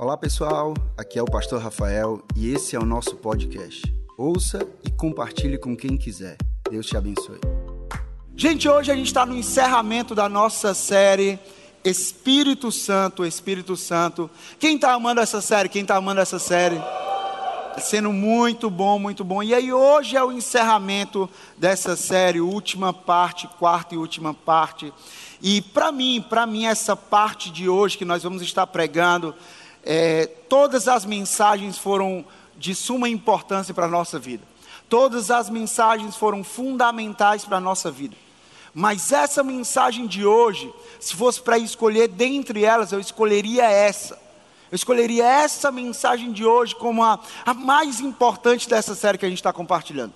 Olá pessoal, aqui é o Pastor Rafael e esse é o nosso podcast. Ouça e compartilhe com quem quiser. Deus te abençoe. Gente, hoje a gente está no encerramento da nossa série Espírito Santo, Espírito Santo. Quem está amando essa série? Quem está amando essa série? Está sendo muito bom, muito bom. E aí hoje é o encerramento dessa série, última parte, quarta e última parte. E para mim, para mim essa parte de hoje que nós vamos estar pregando, é, todas as mensagens foram de suma importância para a nossa vida. Todas as mensagens foram fundamentais para a nossa vida. Mas essa mensagem de hoje, se fosse para escolher dentre elas, eu escolheria essa. Eu escolheria essa mensagem de hoje como a, a mais importante dessa série que a gente está compartilhando.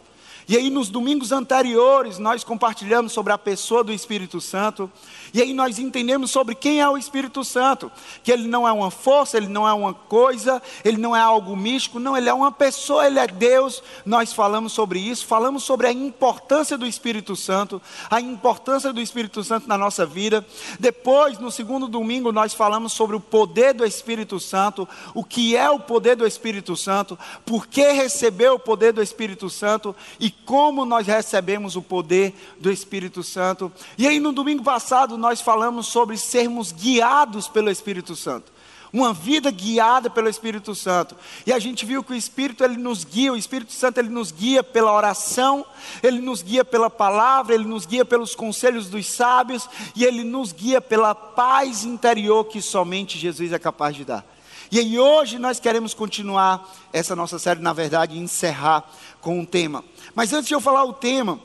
E aí, nos domingos anteriores, nós compartilhamos sobre a pessoa do Espírito Santo. E aí, nós entendemos sobre quem é o Espírito Santo. Que ele não é uma força, ele não é uma coisa, ele não é algo místico. Não, ele é uma pessoa, ele é Deus. Nós falamos sobre isso. Falamos sobre a importância do Espírito Santo, a importância do Espírito Santo na nossa vida. Depois, no segundo domingo, nós falamos sobre o poder do Espírito Santo. O que é o poder do Espírito Santo, por que receber o poder do Espírito Santo e como nós recebemos o poder do Espírito Santo. E aí no domingo passado nós falamos sobre sermos guiados pelo Espírito Santo. Uma vida guiada pelo Espírito Santo. E a gente viu que o Espírito ele nos guia, o Espírito Santo ele nos guia pela oração, ele nos guia pela palavra, ele nos guia pelos conselhos dos sábios e ele nos guia pela paz interior que somente Jesus é capaz de dar. E aí hoje nós queremos continuar essa nossa série, na verdade, encerrar com um tema. Mas antes de eu falar o tema,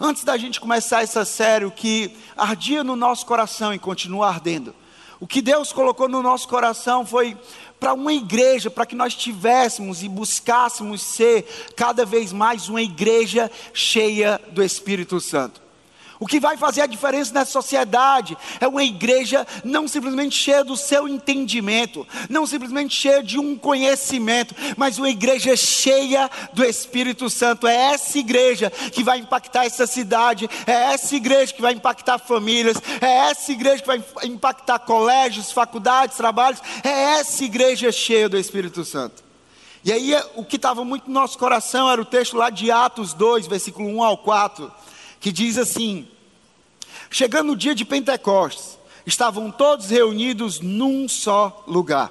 antes da gente começar essa série, o que ardia no nosso coração e continua ardendo, o que Deus colocou no nosso coração foi para uma igreja, para que nós tivéssemos e buscássemos ser cada vez mais uma igreja cheia do Espírito Santo. O que vai fazer a diferença nessa sociedade é uma igreja não simplesmente cheia do seu entendimento, não simplesmente cheia de um conhecimento, mas uma igreja cheia do Espírito Santo. É essa igreja que vai impactar essa cidade, é essa igreja que vai impactar famílias, é essa igreja que vai impactar colégios, faculdades, trabalhos, é essa igreja cheia do Espírito Santo. E aí o que estava muito no nosso coração era o texto lá de Atos 2, versículo 1 ao 4 que diz assim: Chegando o dia de Pentecostes, estavam todos reunidos num só lugar.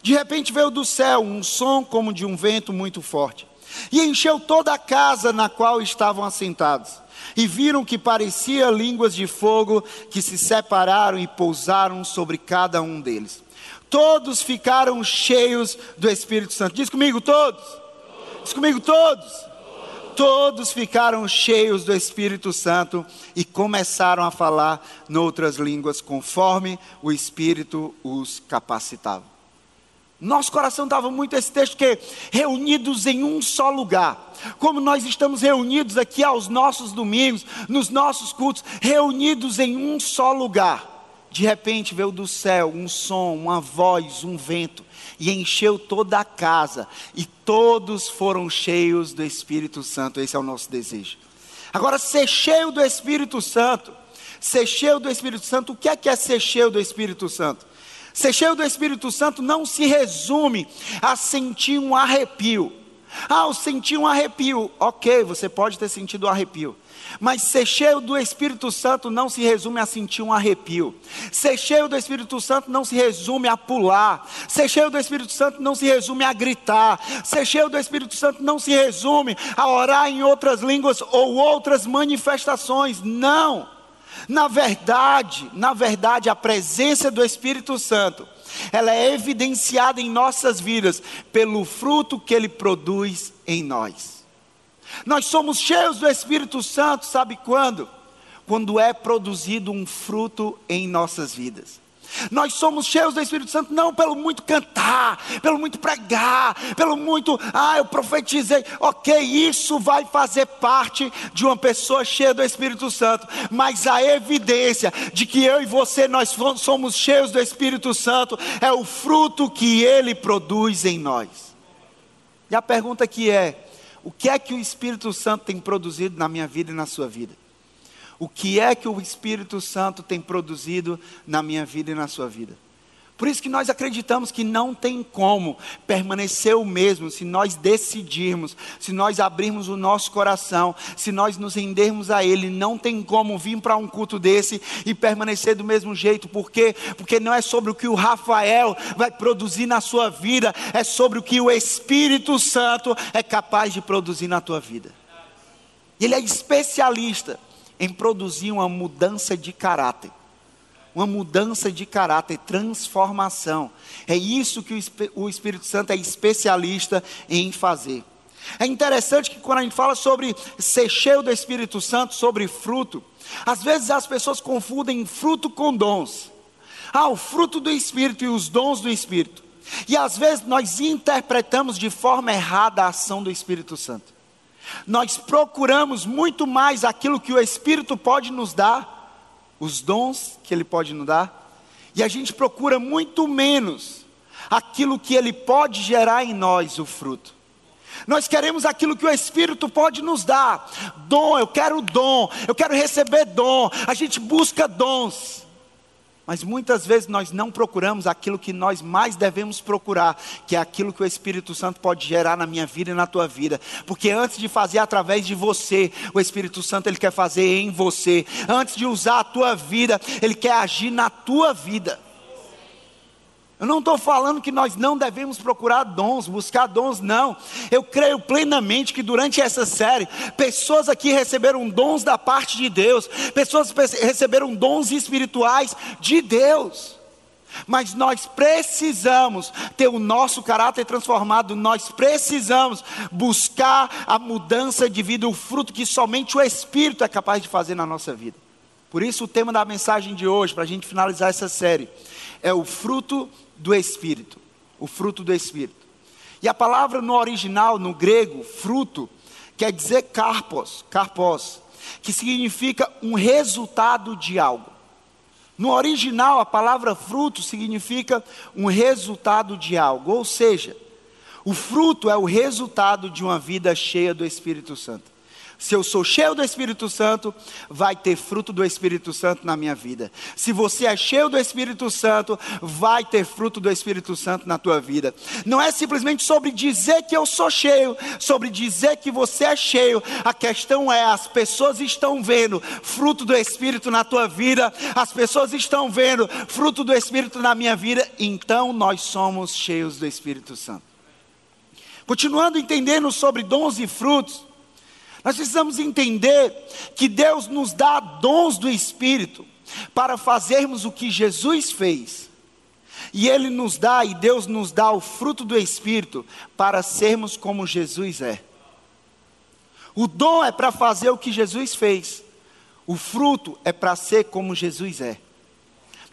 De repente veio do céu um som como de um vento muito forte, e encheu toda a casa na qual estavam assentados. E viram que parecia línguas de fogo que se separaram e pousaram sobre cada um deles. Todos ficaram cheios do Espírito Santo. Diz comigo, todos. Diz comigo, todos todos ficaram cheios do Espírito Santo e começaram a falar noutras línguas conforme o Espírito os capacitava. Nosso coração estava muito esse texto que reunidos em um só lugar, como nós estamos reunidos aqui aos nossos domingos, nos nossos cultos, reunidos em um só lugar. De repente veio do céu um som, uma voz, um vento, e encheu toda a casa, e todos foram cheios do Espírito Santo. Esse é o nosso desejo. Agora, ser cheio do Espírito Santo, ser cheio do Espírito Santo, o que é que é ser cheio do Espírito Santo? Ser cheio do Espírito Santo não se resume a sentir um arrepio. Ah, eu senti um arrepio. Ok, você pode ter sentido um arrepio. Mas ser cheio do Espírito Santo não se resume a sentir um arrepio. Ser cheio do Espírito Santo não se resume a pular. Ser cheio do Espírito Santo não se resume a gritar. Ser cheio do Espírito Santo não se resume a orar em outras línguas ou outras manifestações. Não. Na verdade, na verdade, a presença do Espírito Santo, ela é evidenciada em nossas vidas pelo fruto que ele produz em nós. Nós somos cheios do Espírito Santo, sabe quando? Quando é produzido um fruto em nossas vidas. Nós somos cheios do Espírito Santo não pelo muito cantar, pelo muito pregar, pelo muito, ah, eu profetizei. Ok, isso vai fazer parte de uma pessoa cheia do Espírito Santo, mas a evidência de que eu e você nós somos cheios do Espírito Santo é o fruto que ele produz em nós. E a pergunta aqui é: o que é que o Espírito Santo tem produzido na minha vida e na sua vida? O que é que o Espírito Santo tem produzido na minha vida e na sua vida? Por isso que nós acreditamos que não tem como permanecer o mesmo se nós decidirmos, se nós abrirmos o nosso coração, se nós nos rendermos a Ele. Não tem como vir para um culto desse e permanecer do mesmo jeito. Por quê? Porque não é sobre o que o Rafael vai produzir na sua vida, é sobre o que o Espírito Santo é capaz de produzir na tua vida. Ele é especialista em produzir uma mudança de caráter uma mudança de caráter, transformação. É isso que o Espírito Santo é especialista em fazer. É interessante que quando a gente fala sobre ser cheio do Espírito Santo, sobre fruto, às vezes as pessoas confundem fruto com dons. Ah, o fruto do Espírito e os dons do Espírito. E às vezes nós interpretamos de forma errada a ação do Espírito Santo. Nós procuramos muito mais aquilo que o Espírito pode nos dar os dons que Ele pode nos dar, e a gente procura muito menos aquilo que Ele pode gerar em nós, o fruto. Nós queremos aquilo que o Espírito pode nos dar. Dom, eu quero dom, eu quero receber dom. A gente busca dons. Mas muitas vezes nós não procuramos aquilo que nós mais devemos procurar, que é aquilo que o Espírito Santo pode gerar na minha vida e na tua vida. Porque antes de fazer através de você, o Espírito Santo ele quer fazer em você. Antes de usar a tua vida, ele quer agir na tua vida. Eu não estou falando que nós não devemos procurar dons, buscar dons, não. Eu creio plenamente que durante essa série, pessoas aqui receberam dons da parte de Deus, pessoas receberam dons espirituais de Deus. Mas nós precisamos ter o nosso caráter transformado, nós precisamos buscar a mudança de vida, o fruto que somente o Espírito é capaz de fazer na nossa vida. Por isso, o tema da mensagem de hoje, para a gente finalizar essa série, é o fruto do Espírito, o fruto do Espírito. E a palavra no original, no grego, fruto, quer dizer carpos, carpos, que significa um resultado de algo. No original, a palavra fruto significa um resultado de algo, ou seja, o fruto é o resultado de uma vida cheia do Espírito Santo. Se eu sou cheio do Espírito Santo, vai ter fruto do Espírito Santo na minha vida. Se você é cheio do Espírito Santo, vai ter fruto do Espírito Santo na tua vida. Não é simplesmente sobre dizer que eu sou cheio, sobre dizer que você é cheio. A questão é: as pessoas estão vendo fruto do Espírito na tua vida, as pessoas estão vendo fruto do Espírito na minha vida, então nós somos cheios do Espírito Santo. Continuando entendendo sobre dons e frutos. Nós precisamos entender que Deus nos dá dons do Espírito para fazermos o que Jesus fez. E Ele nos dá, e Deus nos dá o fruto do Espírito para sermos como Jesus é. O dom é para fazer o que Jesus fez, o fruto é para ser como Jesus é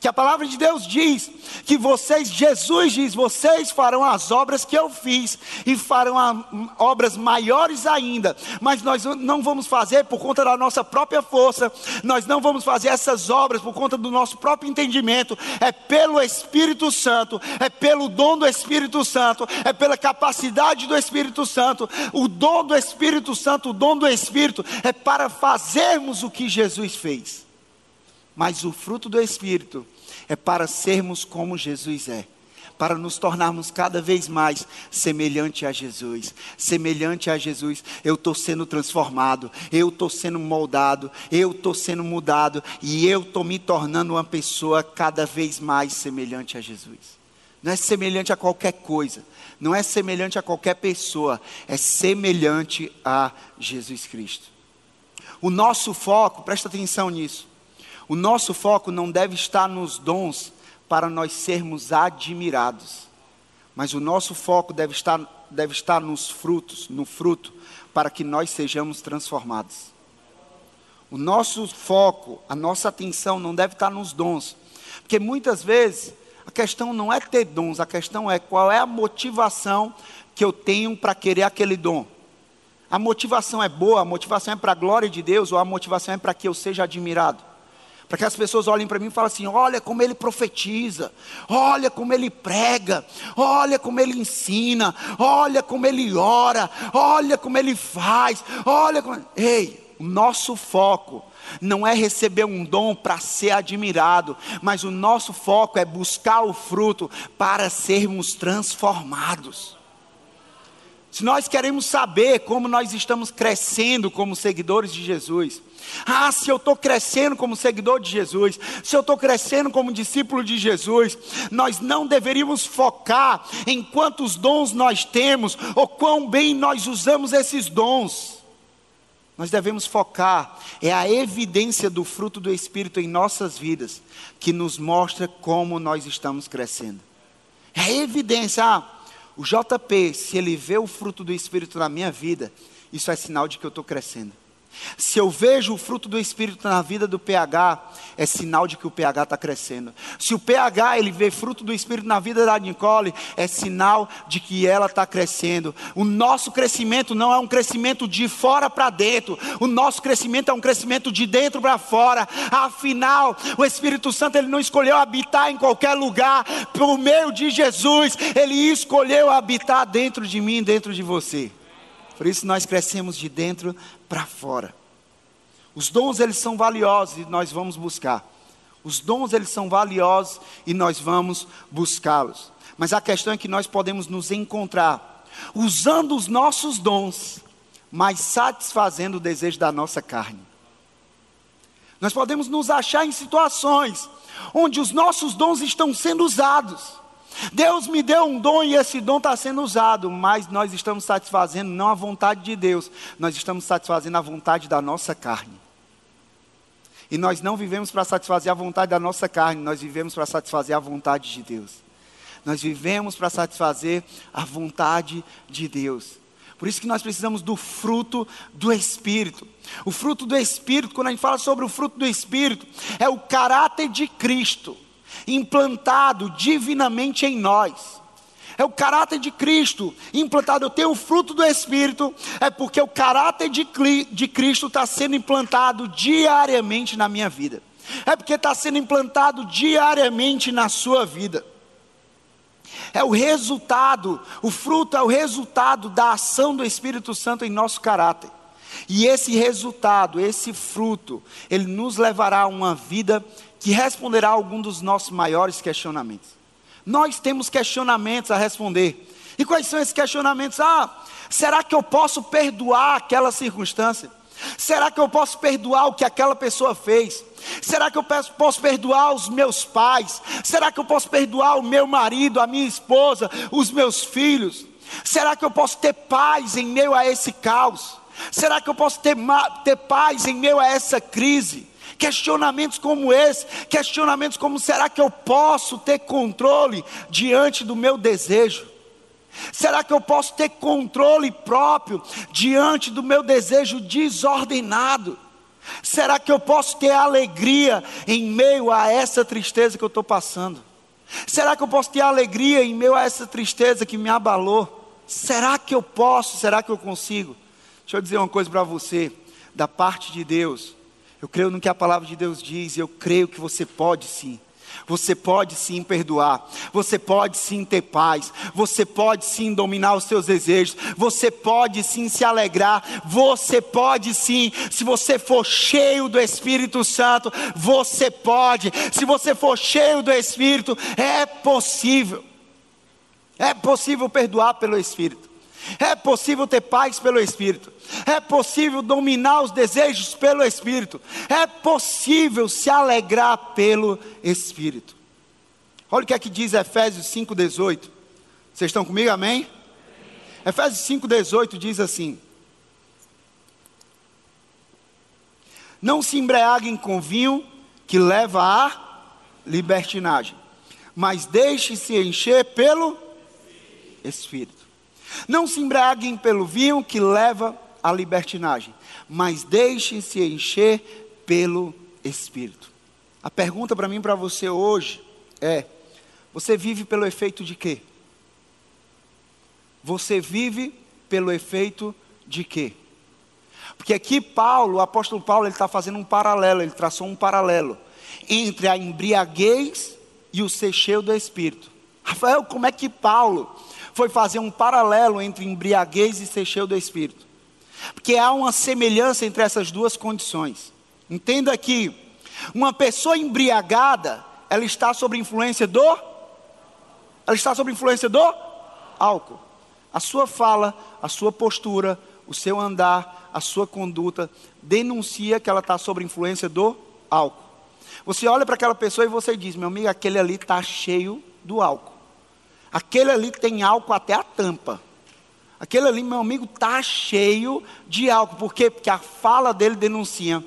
que a palavra de Deus diz que vocês, Jesus diz, vocês farão as obras que eu fiz e farão a, obras maiores ainda, mas nós não vamos fazer por conta da nossa própria força, nós não vamos fazer essas obras por conta do nosso próprio entendimento, é pelo Espírito Santo, é pelo dom do Espírito Santo, é pela capacidade do Espírito Santo, o dom do Espírito Santo, o dom do Espírito é para fazermos o que Jesus fez. Mas o fruto do Espírito é para sermos como Jesus é para nos tornarmos cada vez mais semelhante a Jesus. Semelhante a Jesus, eu estou sendo transformado, eu estou sendo moldado, eu estou sendo mudado e eu estou me tornando uma pessoa cada vez mais semelhante a Jesus. Não é semelhante a qualquer coisa, não é semelhante a qualquer pessoa, é semelhante a Jesus Cristo. O nosso foco, presta atenção nisso, o nosso foco não deve estar nos dons para nós sermos admirados, mas o nosso foco deve estar, deve estar nos frutos, no fruto, para que nós sejamos transformados. O nosso foco, a nossa atenção não deve estar nos dons, porque muitas vezes a questão não é ter dons, a questão é qual é a motivação que eu tenho para querer aquele dom. A motivação é boa, a motivação é para a glória de Deus ou a motivação é para que eu seja admirado? Para que as pessoas olhem para mim e falem assim: olha como ele profetiza, olha como ele prega, olha como ele ensina, olha como ele ora, olha como ele faz, olha como. Ei, O nosso foco não é receber um dom para ser admirado, mas o nosso foco é buscar o fruto para sermos transformados. Se nós queremos saber como nós estamos crescendo como seguidores de Jesus, ah, se eu estou crescendo como seguidor de Jesus, se eu estou crescendo como discípulo de Jesus, nós não deveríamos focar em quantos dons nós temos ou quão bem nós usamos esses dons. Nós devemos focar é a evidência do fruto do Espírito em nossas vidas que nos mostra como nós estamos crescendo. É a evidência. Ah, o JP, se ele vê o fruto do Espírito na minha vida, isso é sinal de que eu estou crescendo. Se eu vejo o fruto do Espírito na vida do PH, é sinal de que o PH está crescendo. Se o PH ele vê fruto do Espírito na vida da Nicole, é sinal de que ela está crescendo. O nosso crescimento não é um crescimento de fora para dentro. O nosso crescimento é um crescimento de dentro para fora. Afinal, o Espírito Santo ele não escolheu habitar em qualquer lugar. Por meio de Jesus, ele escolheu habitar dentro de mim, dentro de você. Por isso nós crescemos de dentro para fora. Os dons eles são valiosos e nós vamos buscar. Os dons eles são valiosos e nós vamos buscá-los. Mas a questão é que nós podemos nos encontrar usando os nossos dons, mas satisfazendo o desejo da nossa carne. Nós podemos nos achar em situações onde os nossos dons estão sendo usados Deus me deu um dom e esse dom está sendo usado, mas nós estamos satisfazendo não a vontade de Deus, nós estamos satisfazendo a vontade da nossa carne. E nós não vivemos para satisfazer a vontade da nossa carne, nós vivemos para satisfazer a vontade de Deus. Nós vivemos para satisfazer a vontade de Deus. Por isso que nós precisamos do fruto do Espírito. O fruto do Espírito, quando a gente fala sobre o fruto do Espírito, é o caráter de Cristo implantado divinamente em nós. É o caráter de Cristo implantado. Eu tenho o fruto do Espírito, é porque o caráter de, de Cristo está sendo implantado diariamente na minha vida. É porque está sendo implantado diariamente na sua vida. É o resultado, o fruto é o resultado da ação do Espírito Santo em nosso caráter. E esse resultado, esse fruto, ele nos levará a uma vida que responderá a algum dos nossos maiores questionamentos. Nós temos questionamentos a responder. E quais são esses questionamentos? Ah, será que eu posso perdoar aquela circunstância? Será que eu posso perdoar o que aquela pessoa fez? Será que eu posso perdoar os meus pais? Será que eu posso perdoar o meu marido, a minha esposa, os meus filhos? Será que eu posso ter paz em meio a esse caos? Será que eu posso ter, ter paz em meio a essa crise? Questionamentos como esse, questionamentos como: será que eu posso ter controle diante do meu desejo? Será que eu posso ter controle próprio diante do meu desejo desordenado? Será que eu posso ter alegria em meio a essa tristeza que eu estou passando? Será que eu posso ter alegria em meio a essa tristeza que me abalou? Será que eu posso? Será que eu consigo? Deixa eu dizer uma coisa para você, da parte de Deus. Eu creio no que a palavra de Deus diz, e eu creio que você pode sim. Você pode sim perdoar, você pode sim ter paz, você pode sim dominar os seus desejos, você pode sim se alegrar, você pode sim, se você for cheio do Espírito Santo, você pode, se você for cheio do Espírito, é possível, é possível perdoar pelo Espírito. É possível ter paz pelo Espírito. É possível dominar os desejos pelo Espírito. É possível se alegrar pelo Espírito. Olha o que é que diz Efésios 5,18. Vocês estão comigo, amém? Efésios 5,18 diz assim: Não se embriaguem com vinho que leva à libertinagem, mas deixe-se encher pelo Espírito. Não se embriaguem pelo vinho que leva à libertinagem, mas deixem-se encher pelo Espírito. A pergunta para mim e para você hoje é: você vive pelo efeito de quê? Você vive pelo efeito de quê? Porque aqui Paulo, o apóstolo Paulo, ele está fazendo um paralelo, ele traçou um paralelo entre a embriaguez e o ser cheio do Espírito. Rafael, como é que Paulo foi fazer um paralelo entre embriaguez e ser cheio do Espírito. Porque há uma semelhança entre essas duas condições. Entenda que uma pessoa embriagada, ela está sob influência do ela está sob influência do álcool. A sua fala, a sua postura, o seu andar, a sua conduta denuncia que ela está sob influência do álcool. Você olha para aquela pessoa e você diz: meu amigo, aquele ali está cheio do álcool. Aquele ali tem álcool até a tampa. Aquele ali, meu amigo, está cheio de álcool. Por quê? Porque a fala dele denuncia.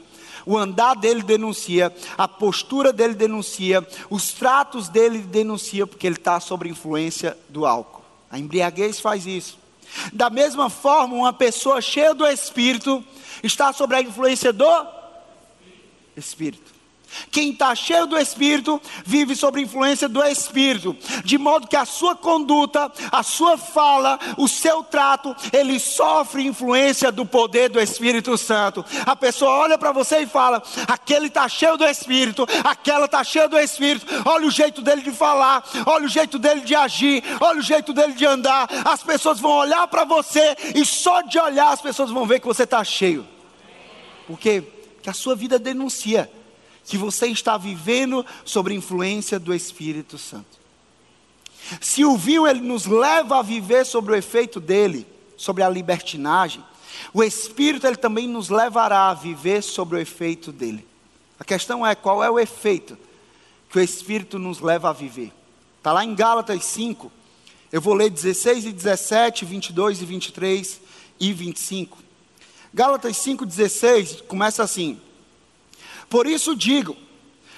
O andar dele denuncia, a postura dele denuncia, os tratos dele denuncia, porque ele está sob influência do álcool. A embriaguez faz isso. Da mesma forma, uma pessoa cheia do Espírito está sob a influência do Espírito. Quem está cheio do Espírito vive sob influência do Espírito, de modo que a sua conduta, a sua fala, o seu trato, ele sofre influência do poder do Espírito Santo. A pessoa olha para você e fala: aquele está cheio do Espírito, aquela está cheia do Espírito. Olha o jeito dele de falar, olha o jeito dele de agir, olha o jeito dele de andar. As pessoas vão olhar para você e só de olhar as pessoas vão ver que você está cheio. Porque a sua vida denuncia que você está vivendo sobre influência do Espírito Santo. Se o vinho ele nos leva a viver sobre o efeito dele, sobre a libertinagem, o Espírito ele também nos levará a viver sobre o efeito dele. A questão é qual é o efeito que o Espírito nos leva a viver. Está lá em Gálatas 5, eu vou ler 16 e 17, 22 e 23 e 25. Gálatas 5,16 começa assim: por isso digo: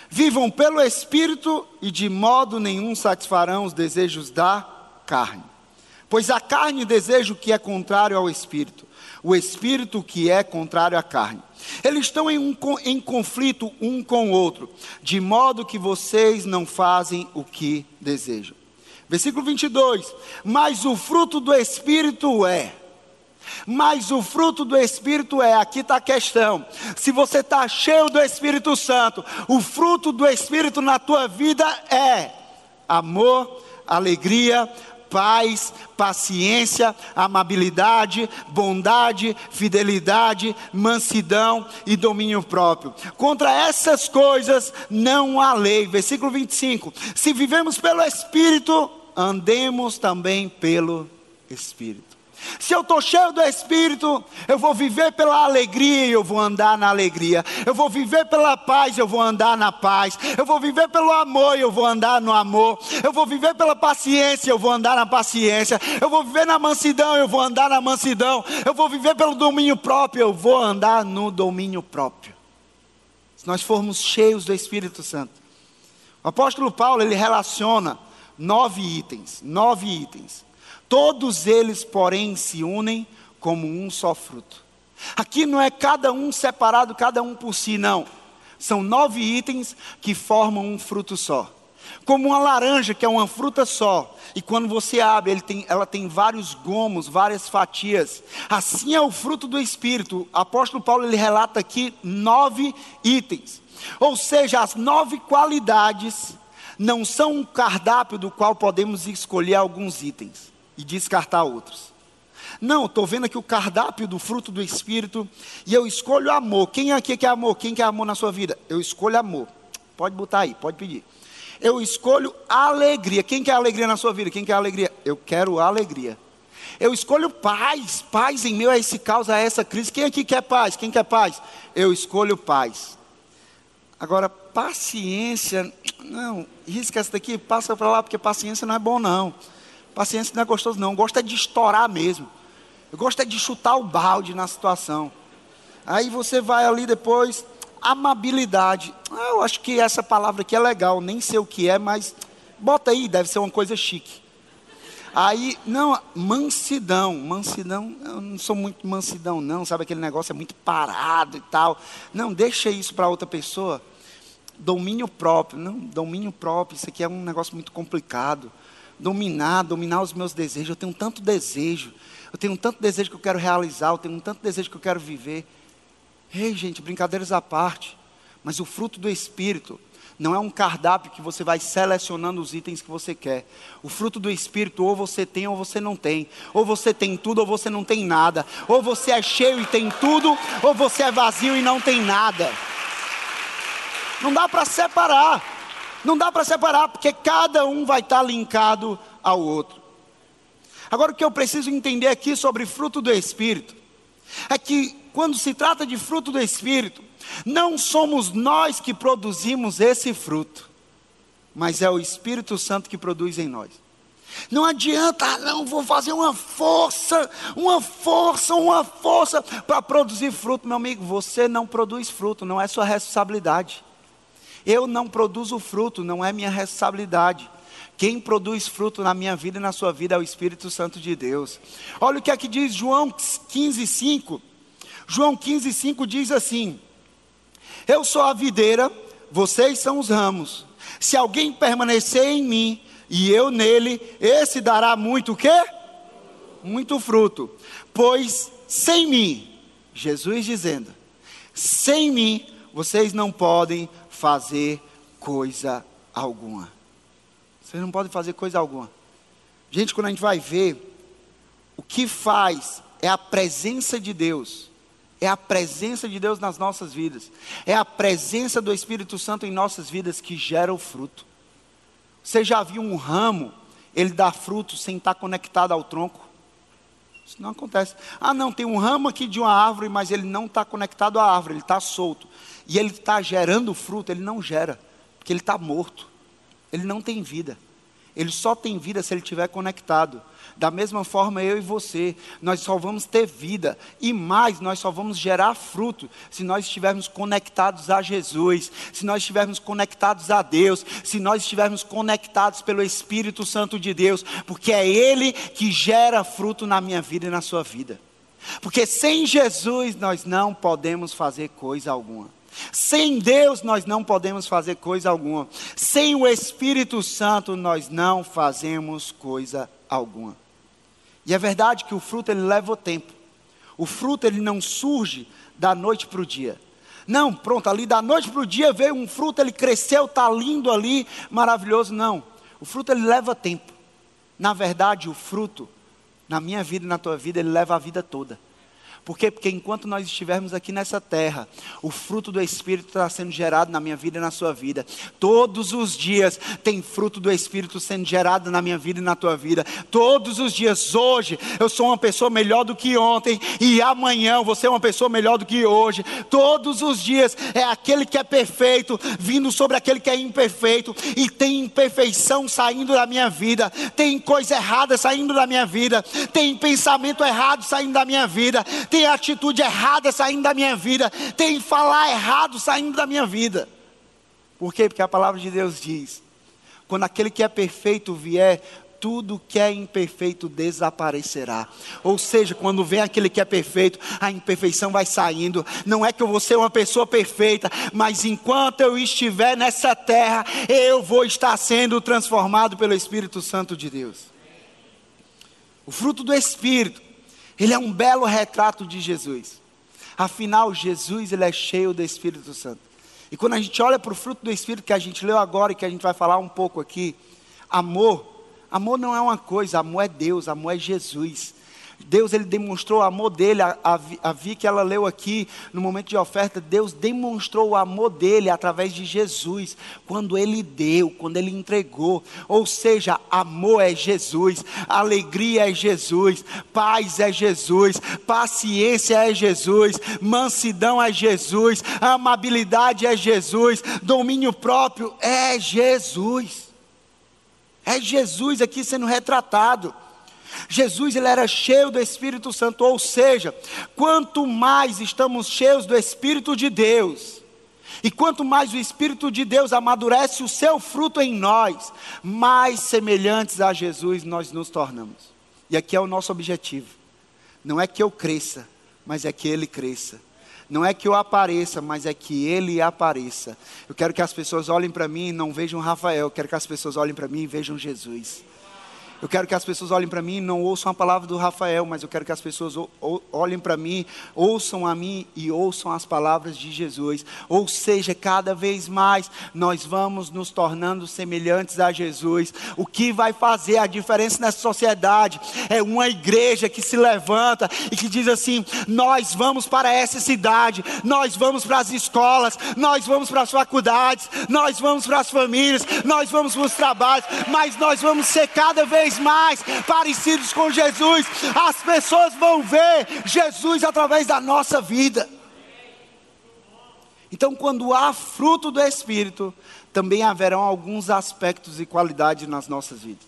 vivam pelo Espírito e de modo nenhum satisfarão os desejos da carne. Pois a carne deseja o que é contrário ao Espírito, o Espírito que é contrário à carne. Eles estão em, um, em conflito um com o outro, de modo que vocês não fazem o que desejam. Versículo 22: Mas o fruto do Espírito é mas o fruto do Espírito é, aqui está a questão. Se você está cheio do Espírito Santo, o fruto do Espírito na tua vida é amor, alegria, paz, paciência, amabilidade, bondade, fidelidade, mansidão e domínio próprio. Contra essas coisas não há lei. Versículo 25: Se vivemos pelo Espírito, andemos também pelo Espírito. Se eu estou cheio do Espírito, eu vou viver pela alegria e eu vou andar na alegria. Eu vou viver pela paz, eu vou andar na paz. Eu vou viver pelo amor e eu vou andar no amor. Eu vou viver pela paciência, eu vou andar na paciência. Eu vou viver na mansidão, eu vou andar na mansidão. Eu vou viver pelo domínio próprio, eu vou andar no domínio próprio. Se nós formos cheios do Espírito Santo. O apóstolo Paulo, ele relaciona nove itens, nove itens Todos eles, porém, se unem como um só fruto. Aqui não é cada um separado, cada um por si, não. São nove itens que formam um fruto só. Como uma laranja, que é uma fruta só, e quando você abre, tem, ela tem vários gomos, várias fatias. Assim é o fruto do Espírito. O apóstolo Paulo ele relata aqui nove itens. Ou seja, as nove qualidades não são um cardápio do qual podemos escolher alguns itens e descartar outros. Não, estou vendo aqui o cardápio do fruto do Espírito e eu escolho amor. Quem aqui quer amor? Quem quer amor na sua vida? Eu escolho amor. Pode botar aí, pode pedir. Eu escolho alegria. Quem quer alegria na sua vida? Quem quer alegria? Eu quero alegria. Eu escolho paz. Paz em meu a esse caos, a essa crise. Quem aqui quer paz? Quem quer paz? Eu escolho paz. Agora, paciência, não, risca essa daqui, passa para lá, porque paciência não é bom, não. Paciência não é gostoso, não. Gosta de estourar mesmo. Eu gosto é de chutar o balde na situação. Aí você vai ali depois, amabilidade. Ah, eu acho que essa palavra aqui é legal, nem sei o que é, mas bota aí, deve ser uma coisa chique. Aí, não, mansidão, mansidão, eu não sou muito mansidão, não, sabe aquele negócio é muito parado e tal. Não, deixa isso para outra pessoa. Domínio próprio, não, domínio próprio, isso aqui é um negócio muito complicado dominar, dominar os meus desejos. Eu tenho tanto desejo, eu tenho tanto desejo que eu quero realizar, eu tenho tanto desejo que eu quero viver. Ei, gente, brincadeiras à parte, mas o fruto do Espírito Não é um cardápio que você vai selecionando os itens que você quer. O fruto do Espírito, ou você tem ou você não tem. Ou você tem tudo ou você não tem nada. Ou você é cheio e tem tudo, ou você é vazio e não tem nada. Não dá para separar. Não dá para separar, porque cada um vai estar tá linkado ao outro. Agora, o que eu preciso entender aqui sobre fruto do Espírito é que, quando se trata de fruto do Espírito, não somos nós que produzimos esse fruto, mas é o Espírito Santo que produz em nós. Não adianta, ah, não, vou fazer uma força, uma força, uma força para produzir fruto. Meu amigo, você não produz fruto, não é sua responsabilidade. Eu não produzo fruto, não é minha responsabilidade. Quem produz fruto na minha vida e na sua vida é o Espírito Santo de Deus. Olha o que é que diz João 15, 5. João 15, 5 diz assim: eu sou a videira, vocês são os ramos. Se alguém permanecer em mim e eu nele, esse dará muito o quê? Muito fruto. Pois sem mim, Jesus dizendo, sem mim vocês não podem fazer coisa alguma. Vocês não podem fazer coisa alguma. Gente, quando a gente vai ver, o que faz é a presença de Deus é a presença de Deus nas nossas vidas. É a presença do Espírito Santo em nossas vidas que gera o fruto. Você já viu um ramo, ele dá fruto sem estar conectado ao tronco? Isso não acontece. Ah, não, tem um ramo aqui de uma árvore, mas ele não está conectado à árvore, ele está solto. E ele está gerando fruto, ele não gera, porque ele está morto. Ele não tem vida. Ele só tem vida se ele estiver conectado. Da mesma forma, eu e você, nós só vamos ter vida e mais, nós só vamos gerar fruto se nós estivermos conectados a Jesus, se nós estivermos conectados a Deus, se nós estivermos conectados pelo Espírito Santo de Deus, porque é Ele que gera fruto na minha vida e na sua vida. Porque sem Jesus nós não podemos fazer coisa alguma. Sem Deus nós não podemos fazer coisa alguma. Sem o Espírito Santo nós não fazemos coisa alguma. E é verdade que o fruto ele leva o tempo. O fruto ele não surge da noite para o dia. Não, pronto, ali da noite para o dia veio um fruto, ele cresceu, está lindo ali, maravilhoso. Não, o fruto ele leva tempo. Na verdade, o fruto, na minha vida e na tua vida, ele leva a vida toda. Por quê? Porque enquanto nós estivermos aqui nessa terra, o fruto do Espírito está sendo gerado na minha vida e na sua vida. Todos os dias tem fruto do Espírito sendo gerado na minha vida e na tua vida. Todos os dias, hoje, eu sou uma pessoa melhor do que ontem, e amanhã você é uma pessoa melhor do que hoje. Todos os dias é aquele que é perfeito vindo sobre aquele que é imperfeito, e tem imperfeição saindo da minha vida, tem coisa errada saindo da minha vida, tem pensamento errado saindo da minha vida tem atitude errada saindo da minha vida, tem falar errado saindo da minha vida. Por quê? Porque a palavra de Deus diz: quando aquele que é perfeito vier, tudo que é imperfeito desaparecerá. Ou seja, quando vem aquele que é perfeito, a imperfeição vai saindo. Não é que eu vou ser uma pessoa perfeita, mas enquanto eu estiver nessa terra, eu vou estar sendo transformado pelo Espírito Santo de Deus. O fruto do Espírito ele é um belo retrato de Jesus. Afinal, Jesus ele é cheio do Espírito Santo. E quando a gente olha para o fruto do Espírito que a gente leu agora e que a gente vai falar um pouco aqui, amor, amor não é uma coisa, amor é Deus, amor é Jesus. Deus ele demonstrou o amor dele, a, a, a Vi que ela leu aqui no momento de oferta, Deus demonstrou o amor dele através de Jesus, quando ele deu, quando ele entregou. Ou seja, amor é Jesus, alegria é Jesus, paz é Jesus, paciência é Jesus, mansidão é Jesus, amabilidade é Jesus, domínio próprio é Jesus. É Jesus aqui sendo retratado. Jesus ele era cheio do Espírito Santo, ou seja, quanto mais estamos cheios do Espírito de Deus, e quanto mais o Espírito de Deus amadurece o seu fruto em nós, mais semelhantes a Jesus nós nos tornamos. E aqui é o nosso objetivo. Não é que eu cresça, mas é que Ele cresça. Não é que eu apareça, mas é que Ele apareça. Eu quero que as pessoas olhem para mim e não vejam Rafael, eu quero que as pessoas olhem para mim e vejam Jesus. Eu quero que as pessoas olhem para mim não ouçam a palavra do Rafael, mas eu quero que as pessoas olhem para mim, ouçam a mim e ouçam as palavras de Jesus. Ou seja, cada vez mais nós vamos nos tornando semelhantes a Jesus. O que vai fazer a diferença nessa sociedade é uma igreja que se levanta e que diz assim: nós vamos para essa cidade, nós vamos para as escolas, nós vamos para as faculdades, nós vamos para as famílias, nós vamos para os trabalhos, mas nós vamos ser cada vez vez mais parecidos com Jesus, as pessoas vão ver Jesus através da nossa vida. Então, quando há fruto do Espírito, também haverão alguns aspectos e qualidades nas nossas vidas.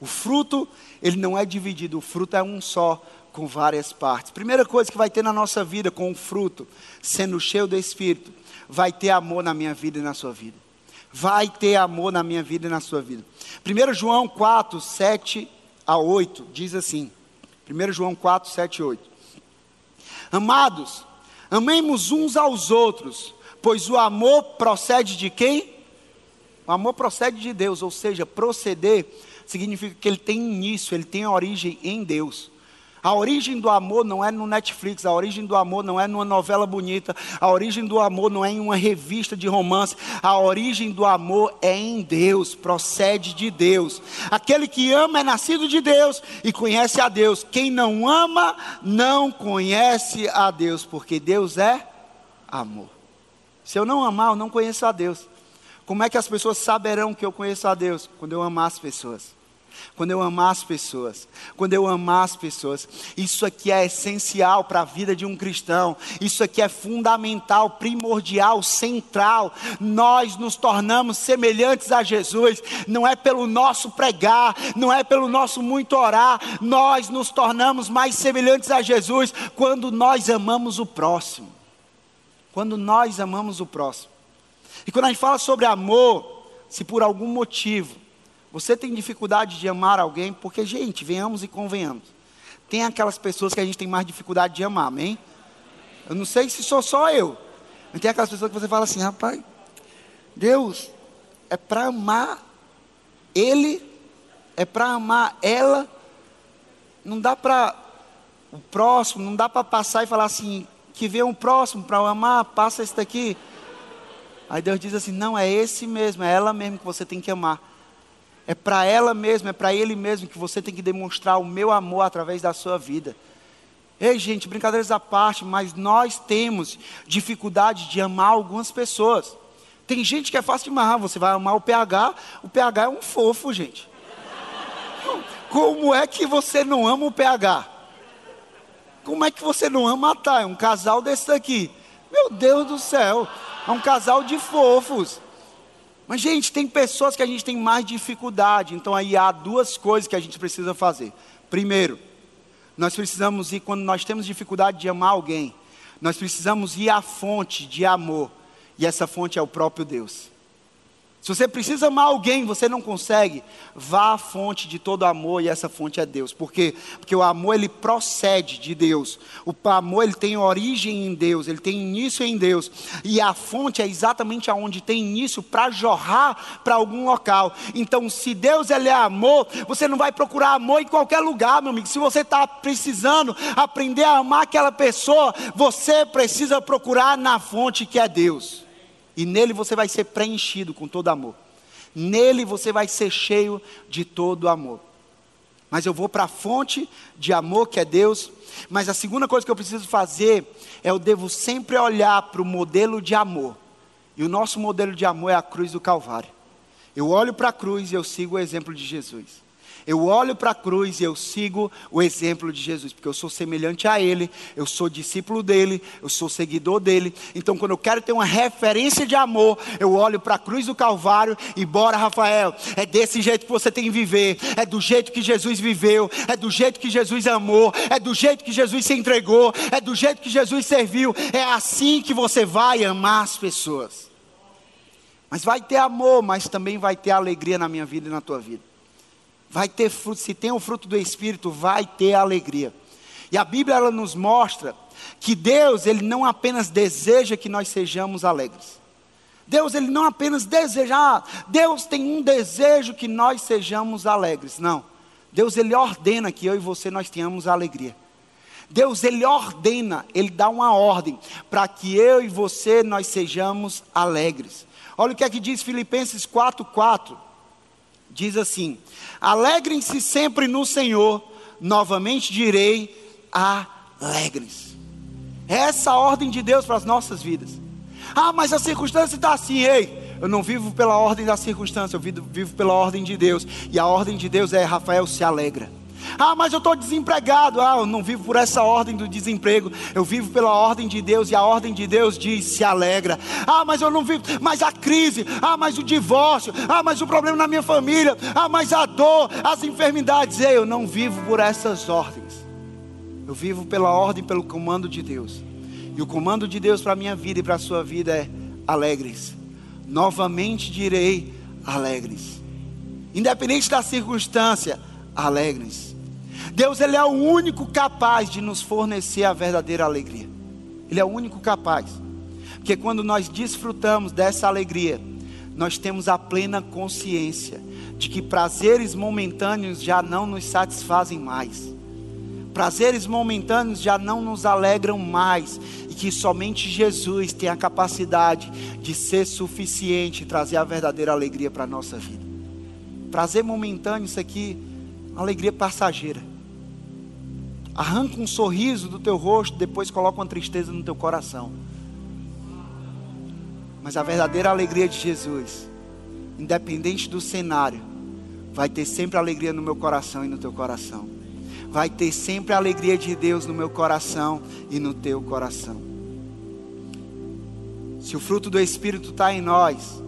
O fruto, ele não é dividido, o fruto é um só, com várias partes. Primeira coisa que vai ter na nossa vida com o fruto, sendo cheio do Espírito, vai ter amor na minha vida e na sua vida vai ter amor na minha vida e na sua vida. 1 João 4, 7 a 8 diz assim: 1 João 4, 7 e 8. Amados, amemos uns aos outros, pois o amor procede de quem? O amor procede de Deus, ou seja, proceder significa que ele tem início, ele tem origem em Deus. A origem do amor não é no Netflix, a origem do amor não é numa novela bonita, a origem do amor não é em uma revista de romance, a origem do amor é em Deus, procede de Deus. Aquele que ama é nascido de Deus e conhece a Deus. Quem não ama não conhece a Deus, porque Deus é amor. Se eu não amar, eu não conheço a Deus. Como é que as pessoas saberão que eu conheço a Deus? Quando eu amar as pessoas quando eu amar as pessoas, quando eu amar as pessoas, isso aqui é essencial para a vida de um cristão, isso aqui é fundamental, primordial, central. Nós nos tornamos semelhantes a Jesus, não é pelo nosso pregar, não é pelo nosso muito orar, nós nos tornamos mais semelhantes a Jesus quando nós amamos o próximo. Quando nós amamos o próximo. E quando a gente fala sobre amor, se por algum motivo você tem dificuldade de amar alguém, porque, gente, venhamos e convenhamos. Tem aquelas pessoas que a gente tem mais dificuldade de amar, amém? Eu não sei se sou só eu. Mas tem aquelas pessoas que você fala assim, rapaz, Deus é para amar ele, é para amar ela. Não dá para o próximo, não dá para passar e falar assim, que vê um próximo para amar, passa esse daqui. Aí Deus diz assim: não, é esse mesmo, é ela mesmo que você tem que amar. É para ela mesma, é para ele mesmo que você tem que demonstrar o meu amor através da sua vida. Ei, gente, brincadeiras à parte, mas nós temos dificuldade de amar algumas pessoas. Tem gente que é fácil de amar, você vai amar o PH, o PH é um fofo, gente. Como é que você não ama o PH? Como é que você não ama a Thay? Um casal desse daqui. Meu Deus do céu, é um casal de fofos. Mas, gente, tem pessoas que a gente tem mais dificuldade. Então, aí há duas coisas que a gente precisa fazer. Primeiro, nós precisamos ir, quando nós temos dificuldade de amar alguém, nós precisamos ir à fonte de amor. E essa fonte é o próprio Deus. Se você precisa amar alguém, você não consegue, vá à fonte de todo amor e essa fonte é Deus. Por quê? Porque o amor ele procede de Deus. O amor ele tem origem em Deus, ele tem início em Deus. E a fonte é exatamente aonde tem início para jorrar para algum local. Então, se Deus ele é amor, você não vai procurar amor em qualquer lugar, meu amigo. Se você está precisando aprender a amar aquela pessoa, você precisa procurar na fonte que é Deus. E nele você vai ser preenchido com todo amor. Nele você vai ser cheio de todo amor. Mas eu vou para a fonte de amor que é Deus. Mas a segunda coisa que eu preciso fazer é eu devo sempre olhar para o modelo de amor. E o nosso modelo de amor é a cruz do Calvário. Eu olho para a cruz e eu sigo o exemplo de Jesus. Eu olho para a cruz e eu sigo o exemplo de Jesus, porque eu sou semelhante a Ele, eu sou discípulo dele, eu sou seguidor dele. Então, quando eu quero ter uma referência de amor, eu olho para a cruz do Calvário e bora, Rafael, é desse jeito que você tem que viver, é do jeito que Jesus viveu, é do jeito que Jesus amou, é do jeito que Jesus se entregou, é do jeito que Jesus serviu. É assim que você vai amar as pessoas. Mas vai ter amor, mas também vai ter alegria na minha vida e na tua vida vai ter fruto, se tem o fruto do Espírito, vai ter alegria. E a Bíblia ela nos mostra que Deus, ele não apenas deseja que nós sejamos alegres. Deus, ele não apenas deseja, ah, Deus tem um desejo que nós sejamos alegres. Não. Deus ele ordena que eu e você nós tenhamos alegria. Deus ele ordena, ele dá uma ordem para que eu e você nós sejamos alegres. Olha o que é que diz Filipenses 4:4. Diz assim: Alegrem-se sempre no Senhor, novamente direi, alegres. É essa a ordem de Deus para as nossas vidas. Ah, mas a circunstância está assim, ei. Eu não vivo pela ordem da circunstância, eu vivo, vivo pela ordem de Deus. E a ordem de Deus é: Rafael, se alegra. Ah, mas eu estou desempregado. Ah, eu não vivo por essa ordem do desemprego. Eu vivo pela ordem de Deus. E a ordem de Deus diz: se alegra. Ah, mas eu não vivo. Mas a crise. Ah, mas o divórcio. Ah, mas o problema na minha família. Ah, mas a dor, as enfermidades. Ei, eu não vivo por essas ordens. Eu vivo pela ordem, pelo comando de Deus. E o comando de Deus para a minha vida e para a sua vida é: alegres. Novamente direi: alegres. Independente da circunstância, alegres. Deus ele é o único capaz de nos fornecer a verdadeira alegria. Ele é o único capaz. Porque quando nós desfrutamos dessa alegria, nós temos a plena consciência de que prazeres momentâneos já não nos satisfazem mais. Prazeres momentâneos já não nos alegram mais e que somente Jesus tem a capacidade de ser suficiente e trazer a verdadeira alegria para a nossa vida. Prazer momentâneo, isso aqui, alegria passageira arranca um sorriso do teu rosto, depois coloca uma tristeza no teu coração. Mas a verdadeira alegria de Jesus, independente do cenário, vai ter sempre alegria no meu coração e no teu coração. Vai ter sempre a alegria de Deus no meu coração e no teu coração. Se o fruto do Espírito está em nós,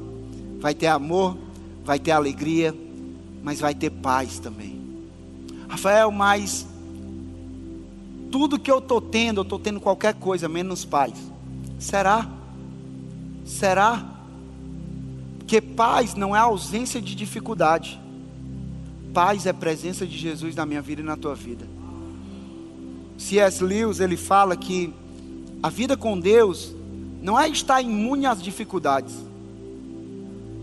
vai ter amor, vai ter alegria, mas vai ter paz também. Rafael, mas tudo que eu estou tendo, eu estou tendo qualquer coisa, menos paz. Será? Será? Porque paz não é ausência de dificuldade. Paz é presença de Jesus na minha vida e na tua vida. C.S. Lewis, ele fala que a vida com Deus não é estar imune às dificuldades,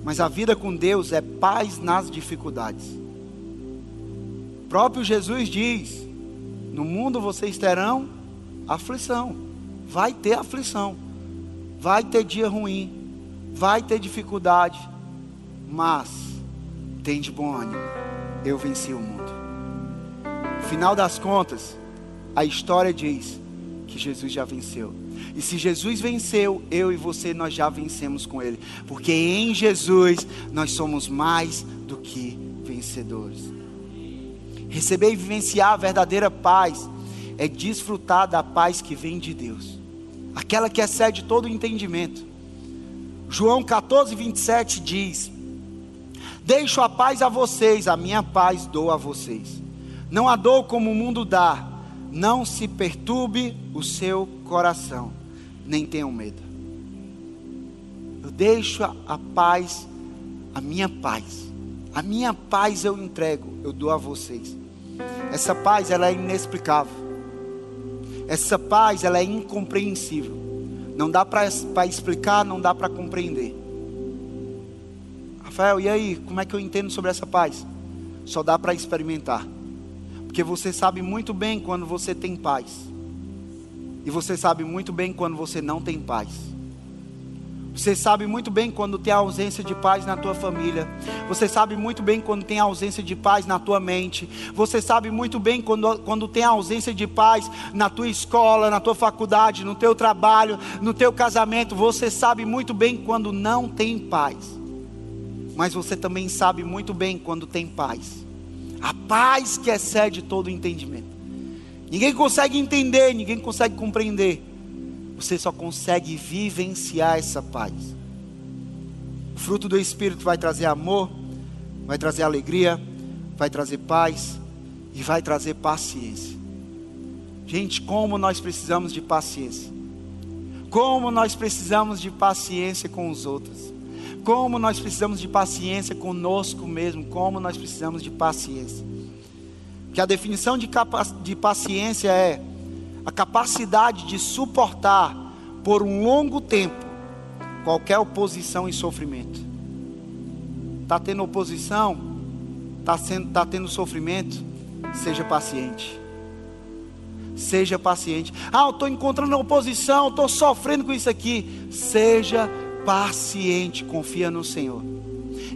mas a vida com Deus é paz nas dificuldades. O próprio Jesus diz: no mundo vocês terão aflição. Vai ter aflição. Vai ter dia ruim. Vai ter dificuldade. Mas tem de bom ânimo. Eu venci o mundo. Final das contas, a história diz que Jesus já venceu. E se Jesus venceu, eu e você nós já vencemos com ele, porque em Jesus nós somos mais do que vencedores. Receber e vivenciar a verdadeira paz é desfrutar da paz que vem de Deus, aquela que excede todo o entendimento. João 14, 27 diz: Deixo a paz a vocês, a minha paz dou a vocês. Não a dou como o mundo dá, não se perturbe o seu coração, nem tenham medo. Eu deixo a, paz, a minha paz, a minha paz eu entrego, eu dou a vocês. Essa paz ela é inexplicável. Essa paz ela é incompreensível. Não dá para explicar, não dá para compreender. Rafael, e aí, como é que eu entendo sobre essa paz? Só dá para experimentar. Porque você sabe muito bem quando você tem paz. E você sabe muito bem quando você não tem paz. Você sabe muito bem quando tem ausência de paz na tua família. Você sabe muito bem quando tem ausência de paz na tua mente. Você sabe muito bem quando, quando tem ausência de paz na tua escola, na tua faculdade, no teu trabalho, no teu casamento. Você sabe muito bem quando não tem paz. Mas você também sabe muito bem quando tem paz. A paz que excede todo entendimento. Ninguém consegue entender, ninguém consegue compreender você só consegue vivenciar essa paz. O fruto do Espírito vai trazer amor, vai trazer alegria, vai trazer paz e vai trazer paciência. Gente, como nós precisamos de paciência. Como nós precisamos de paciência com os outros. Como nós precisamos de paciência conosco mesmo. Como nós precisamos de paciência. Que a definição de, de paciência é a capacidade de suportar por um longo tempo qualquer oposição e sofrimento. Está tendo oposição, está tá tendo sofrimento, seja paciente. Seja paciente. Ah, eu estou encontrando oposição, estou sofrendo com isso aqui. Seja paciente, confia no Senhor.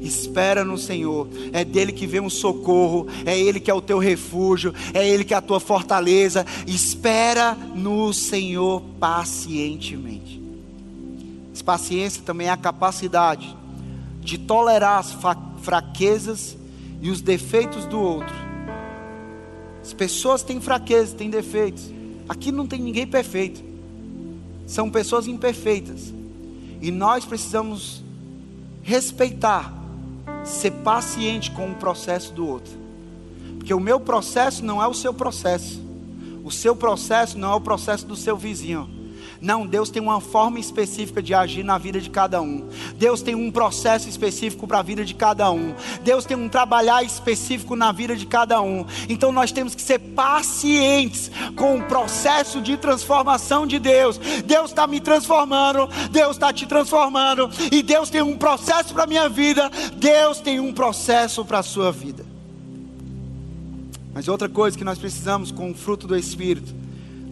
Espera no Senhor, é dele que vem um socorro, é ele que é o teu refúgio, é ele que é a tua fortaleza. Espera no Senhor pacientemente. Paciência também é a capacidade de tolerar as fraquezas e os defeitos do outro. As pessoas têm fraquezas, têm defeitos. Aqui não tem ninguém perfeito. São pessoas imperfeitas. E nós precisamos respeitar, ser paciente com o processo do outro. Porque o meu processo não é o seu processo. O seu processo não é o processo do seu vizinho. Não, Deus tem uma forma específica de agir na vida de cada um. Deus tem um processo específico para a vida de cada um. Deus tem um trabalhar específico na vida de cada um. Então nós temos que ser pacientes com o processo de transformação de Deus. Deus está me transformando, Deus está te transformando, e Deus tem um processo para a minha vida, Deus tem um processo para a sua vida. Mas outra coisa que nós precisamos com o fruto do Espírito,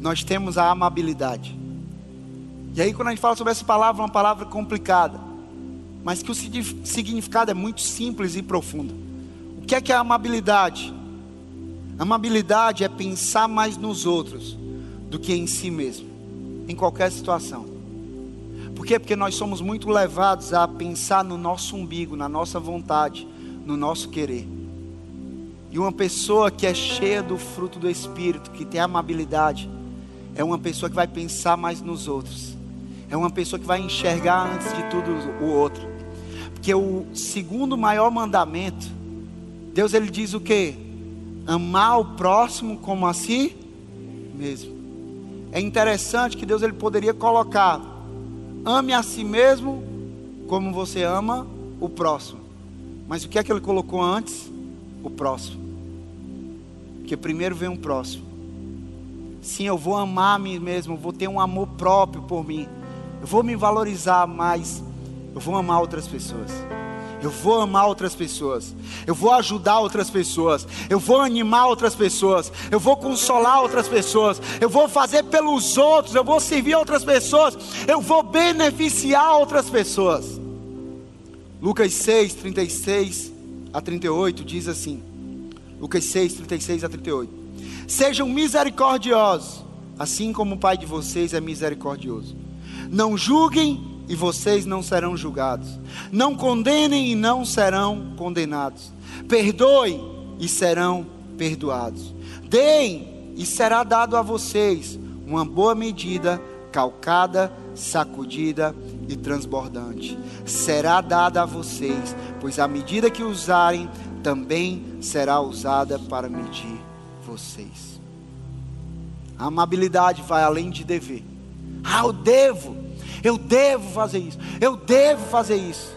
nós temos a amabilidade. E aí, quando a gente fala sobre essa palavra, é uma palavra complicada, mas que o significado é muito simples e profundo. O que é que é amabilidade? Amabilidade é pensar mais nos outros do que em si mesmo, em qualquer situação. Por quê? Porque nós somos muito levados a pensar no nosso umbigo, na nossa vontade, no nosso querer. E uma pessoa que é cheia do fruto do Espírito, que tem amabilidade, é uma pessoa que vai pensar mais nos outros é uma pessoa que vai enxergar antes de tudo o outro. Porque o segundo maior mandamento, Deus ele diz o que? Amar o próximo como a si mesmo. É interessante que Deus ele poderia colocar: ame a si mesmo como você ama o próximo. Mas o que é que ele colocou antes? O próximo. Porque primeiro vem um próximo. Sim, eu vou amar a mim mesmo, vou ter um amor próprio por mim eu vou me valorizar mais, eu vou amar outras pessoas. Eu vou amar outras pessoas. Eu vou ajudar outras pessoas. Eu vou animar outras pessoas. Eu vou consolar outras pessoas. Eu vou fazer pelos outros. Eu vou servir outras pessoas. Eu vou beneficiar outras pessoas. Lucas 6, 36 a 38 diz assim: Lucas 6, 36 a 38. Sejam misericordiosos, assim como o Pai de vocês é misericordioso. Não julguem e vocês não serão julgados. Não condenem e não serão condenados. Perdoem e serão perdoados. Deem e será dado a vocês uma boa medida, calcada, sacudida e transbordante. Será dada a vocês, pois a medida que usarem também será usada para medir vocês. A amabilidade vai além de dever. Ah, eu devo. Eu devo fazer isso. Eu devo fazer isso.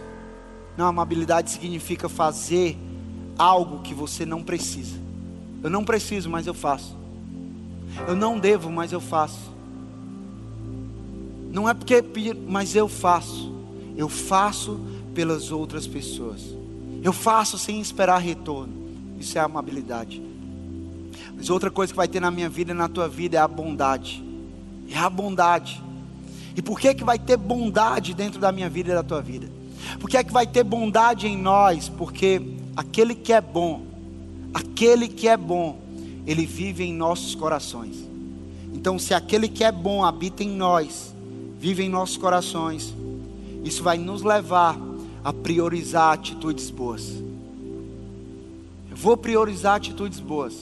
Não, amabilidade significa fazer algo que você não precisa. Eu não preciso, mas eu faço. Eu não devo, mas eu faço. Não é porque mas eu faço. Eu faço pelas outras pessoas. Eu faço sem esperar retorno. Isso é amabilidade. Mas outra coisa que vai ter na minha vida e na tua vida é a bondade. É a bondade. E por que que vai ter bondade dentro da minha vida e da tua vida? Por que é que vai ter bondade em nós? Porque aquele que é bom, aquele que é bom, ele vive em nossos corações. Então, se aquele que é bom habita em nós, vive em nossos corações, isso vai nos levar a priorizar atitudes boas. Eu vou priorizar atitudes boas.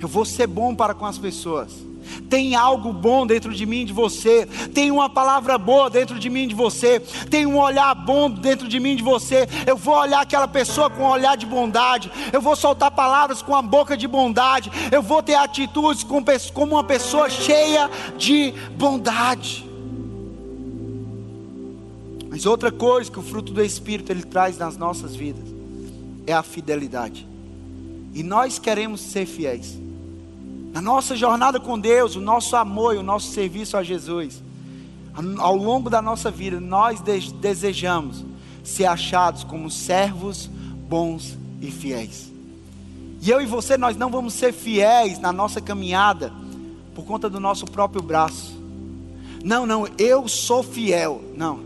Eu vou ser bom para com as pessoas. Tem algo bom dentro de mim, de você. Tem uma palavra boa dentro de mim, de você. Tem um olhar bom dentro de mim, de você. Eu vou olhar aquela pessoa com um olhar de bondade. Eu vou soltar palavras com a boca de bondade. Eu vou ter atitudes como uma pessoa cheia de bondade. Mas outra coisa que o fruto do Espírito ele traz nas nossas vidas é a fidelidade. E nós queremos ser fiéis. Na nossa jornada com Deus, o nosso amor e o nosso serviço a Jesus, ao longo da nossa vida, nós desejamos ser achados como servos bons e fiéis. E eu e você, nós não vamos ser fiéis na nossa caminhada por conta do nosso próprio braço. Não, não, eu sou fiel. Não.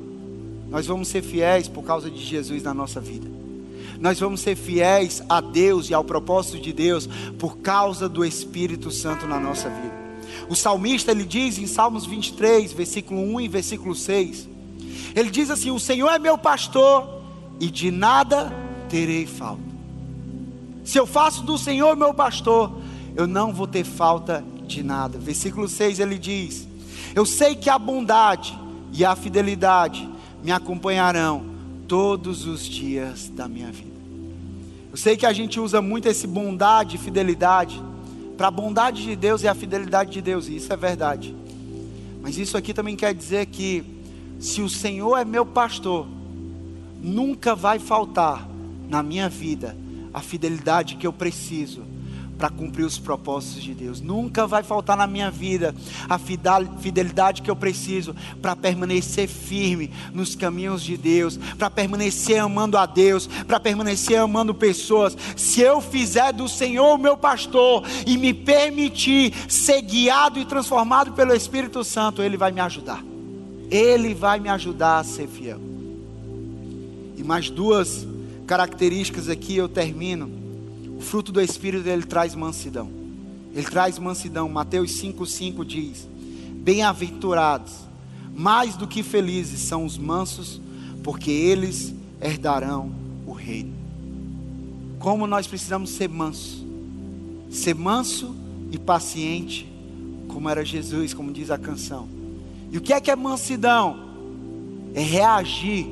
Nós vamos ser fiéis por causa de Jesus na nossa vida. Nós vamos ser fiéis a Deus e ao propósito de Deus por causa do Espírito Santo na nossa vida. O salmista ele diz em Salmos 23, versículo 1 e versículo 6. Ele diz assim: "O Senhor é meu pastor e de nada terei falta. Se eu faço do Senhor meu pastor, eu não vou ter falta de nada." Versículo 6 ele diz: "Eu sei que a bondade e a fidelidade me acompanharão todos os dias da minha vida." Eu sei que a gente usa muito esse bondade e fidelidade para a bondade de Deus e a fidelidade de Deus, e isso é verdade. Mas isso aqui também quer dizer que se o Senhor é meu pastor, nunca vai faltar na minha vida a fidelidade que eu preciso para cumprir os propósitos de Deus. Nunca vai faltar na minha vida a fidelidade que eu preciso para permanecer firme nos caminhos de Deus, para permanecer amando a Deus, para permanecer amando pessoas. Se eu fizer do Senhor o meu pastor e me permitir ser guiado e transformado pelo Espírito Santo, Ele vai me ajudar. Ele vai me ajudar a ser fiel. E mais duas características aqui eu termino fruto do Espírito ele traz mansidão. Ele traz mansidão. Mateus 5,5 diz: Bem-aventurados, mais do que felizes são os mansos, porque eles herdarão o reino. Como nós precisamos ser mansos, ser manso e paciente, como era Jesus, como diz a canção. E o que é que é mansidão? É reagir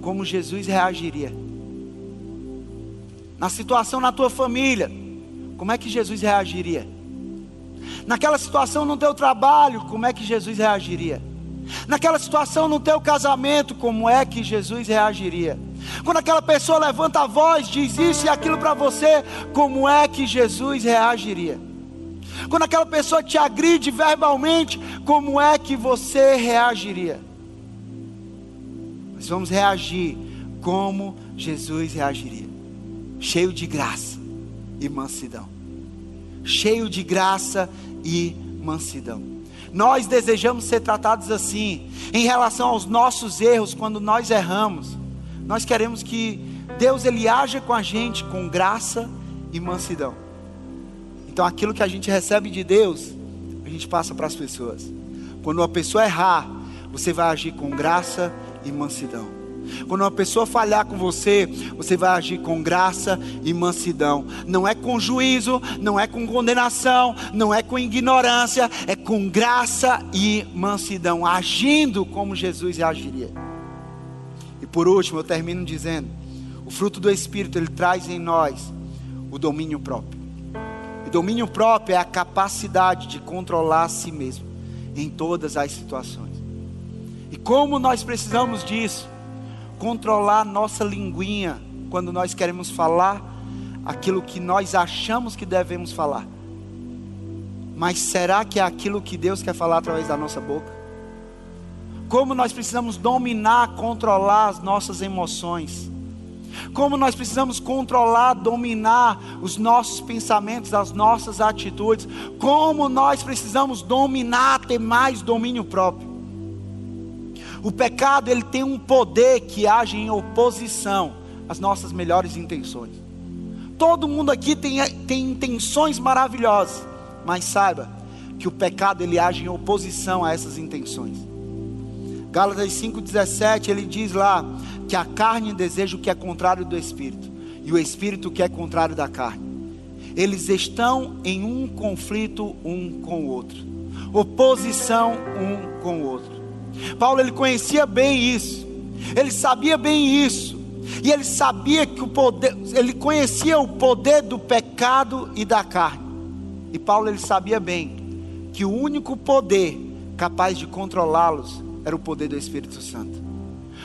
como Jesus reagiria na situação na tua família, como é que Jesus reagiria? Naquela situação no teu trabalho, como é que Jesus reagiria? Naquela situação no teu casamento, como é que Jesus reagiria? Quando aquela pessoa levanta a voz, diz isso e aquilo para você, como é que Jesus reagiria? Quando aquela pessoa te agride verbalmente, como é que você reagiria? Nós vamos reagir como Jesus reagiria cheio de graça e mansidão. Cheio de graça e mansidão. Nós desejamos ser tratados assim, em relação aos nossos erros, quando nós erramos. Nós queremos que Deus ele haja com a gente com graça e mansidão. Então aquilo que a gente recebe de Deus, a gente passa para as pessoas. Quando uma pessoa errar, você vai agir com graça e mansidão. Quando uma pessoa falhar com você, você vai agir com graça e mansidão. Não é com juízo, não é com condenação, não é com ignorância, é com graça e mansidão, agindo como Jesus agiria. E por último, eu termino dizendo: o fruto do Espírito ele traz em nós o domínio próprio. E domínio próprio é a capacidade de controlar a si mesmo em todas as situações. E como nós precisamos disso? Controlar nossa linguinha quando nós queremos falar aquilo que nós achamos que devemos falar. Mas será que é aquilo que Deus quer falar através da nossa boca? Como nós precisamos dominar, controlar as nossas emoções. Como nós precisamos controlar, dominar os nossos pensamentos, as nossas atitudes. Como nós precisamos dominar, ter mais domínio próprio. O pecado ele tem um poder que age em oposição às nossas melhores intenções. Todo mundo aqui tem, tem intenções maravilhosas, mas saiba que o pecado ele age em oposição a essas intenções. Gálatas 5:17 ele diz lá que a carne deseja o que é contrário do espírito e o espírito o que é contrário da carne. Eles estão em um conflito um com o outro, oposição um com o outro. Paulo ele conhecia bem isso. Ele sabia bem isso. E ele sabia que o poder, ele conhecia o poder do pecado e da carne. E Paulo ele sabia bem que o único poder capaz de controlá-los era o poder do Espírito Santo.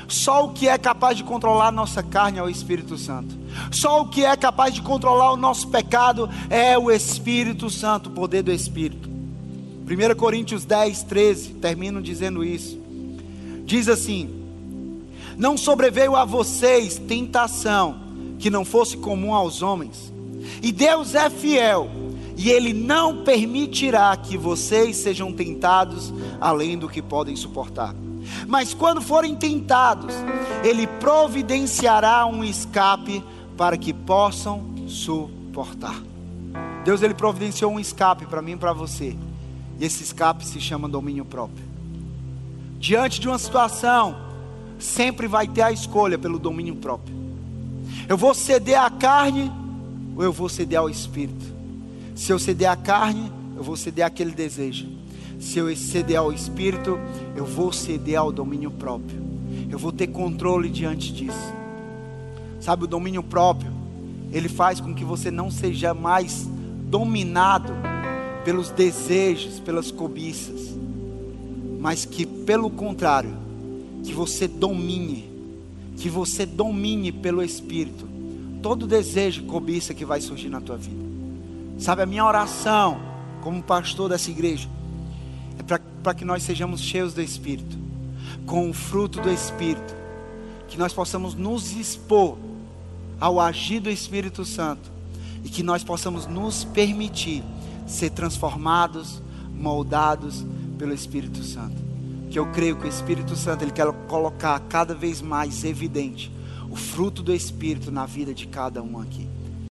Só o que é capaz de controlar a nossa carne é o Espírito Santo. Só o que é capaz de controlar o nosso pecado é o Espírito Santo, o poder do Espírito. 1 Coríntios 10, 13, termino dizendo isso. Diz assim: Não sobreveio a vocês tentação que não fosse comum aos homens, E Deus é fiel, e Ele não permitirá que vocês sejam tentados além do que podem suportar. Mas quando forem tentados, Ele providenciará um escape para que possam suportar. Deus ele providenciou um escape para mim e para você. E esse escape se chama domínio próprio. Diante de uma situação, sempre vai ter a escolha pelo domínio próprio. Eu vou ceder à carne ou eu vou ceder ao espírito? Se eu ceder à carne, eu vou ceder àquele desejo. Se eu ceder ao espírito, eu vou ceder ao domínio próprio. Eu vou ter controle diante disso. Sabe, o domínio próprio, ele faz com que você não seja mais dominado pelos desejos, pelas cobiças, mas que pelo contrário, que você domine, que você domine pelo Espírito todo desejo e cobiça que vai surgir na tua vida. Sabe, a minha oração como pastor dessa igreja é para que nós sejamos cheios do Espírito, com o fruto do Espírito, que nós possamos nos expor ao agir do Espírito Santo e que nós possamos nos permitir ser transformados, moldados pelo Espírito Santo. Que eu creio que o Espírito Santo ele quer colocar cada vez mais evidente o fruto do Espírito na vida de cada um aqui.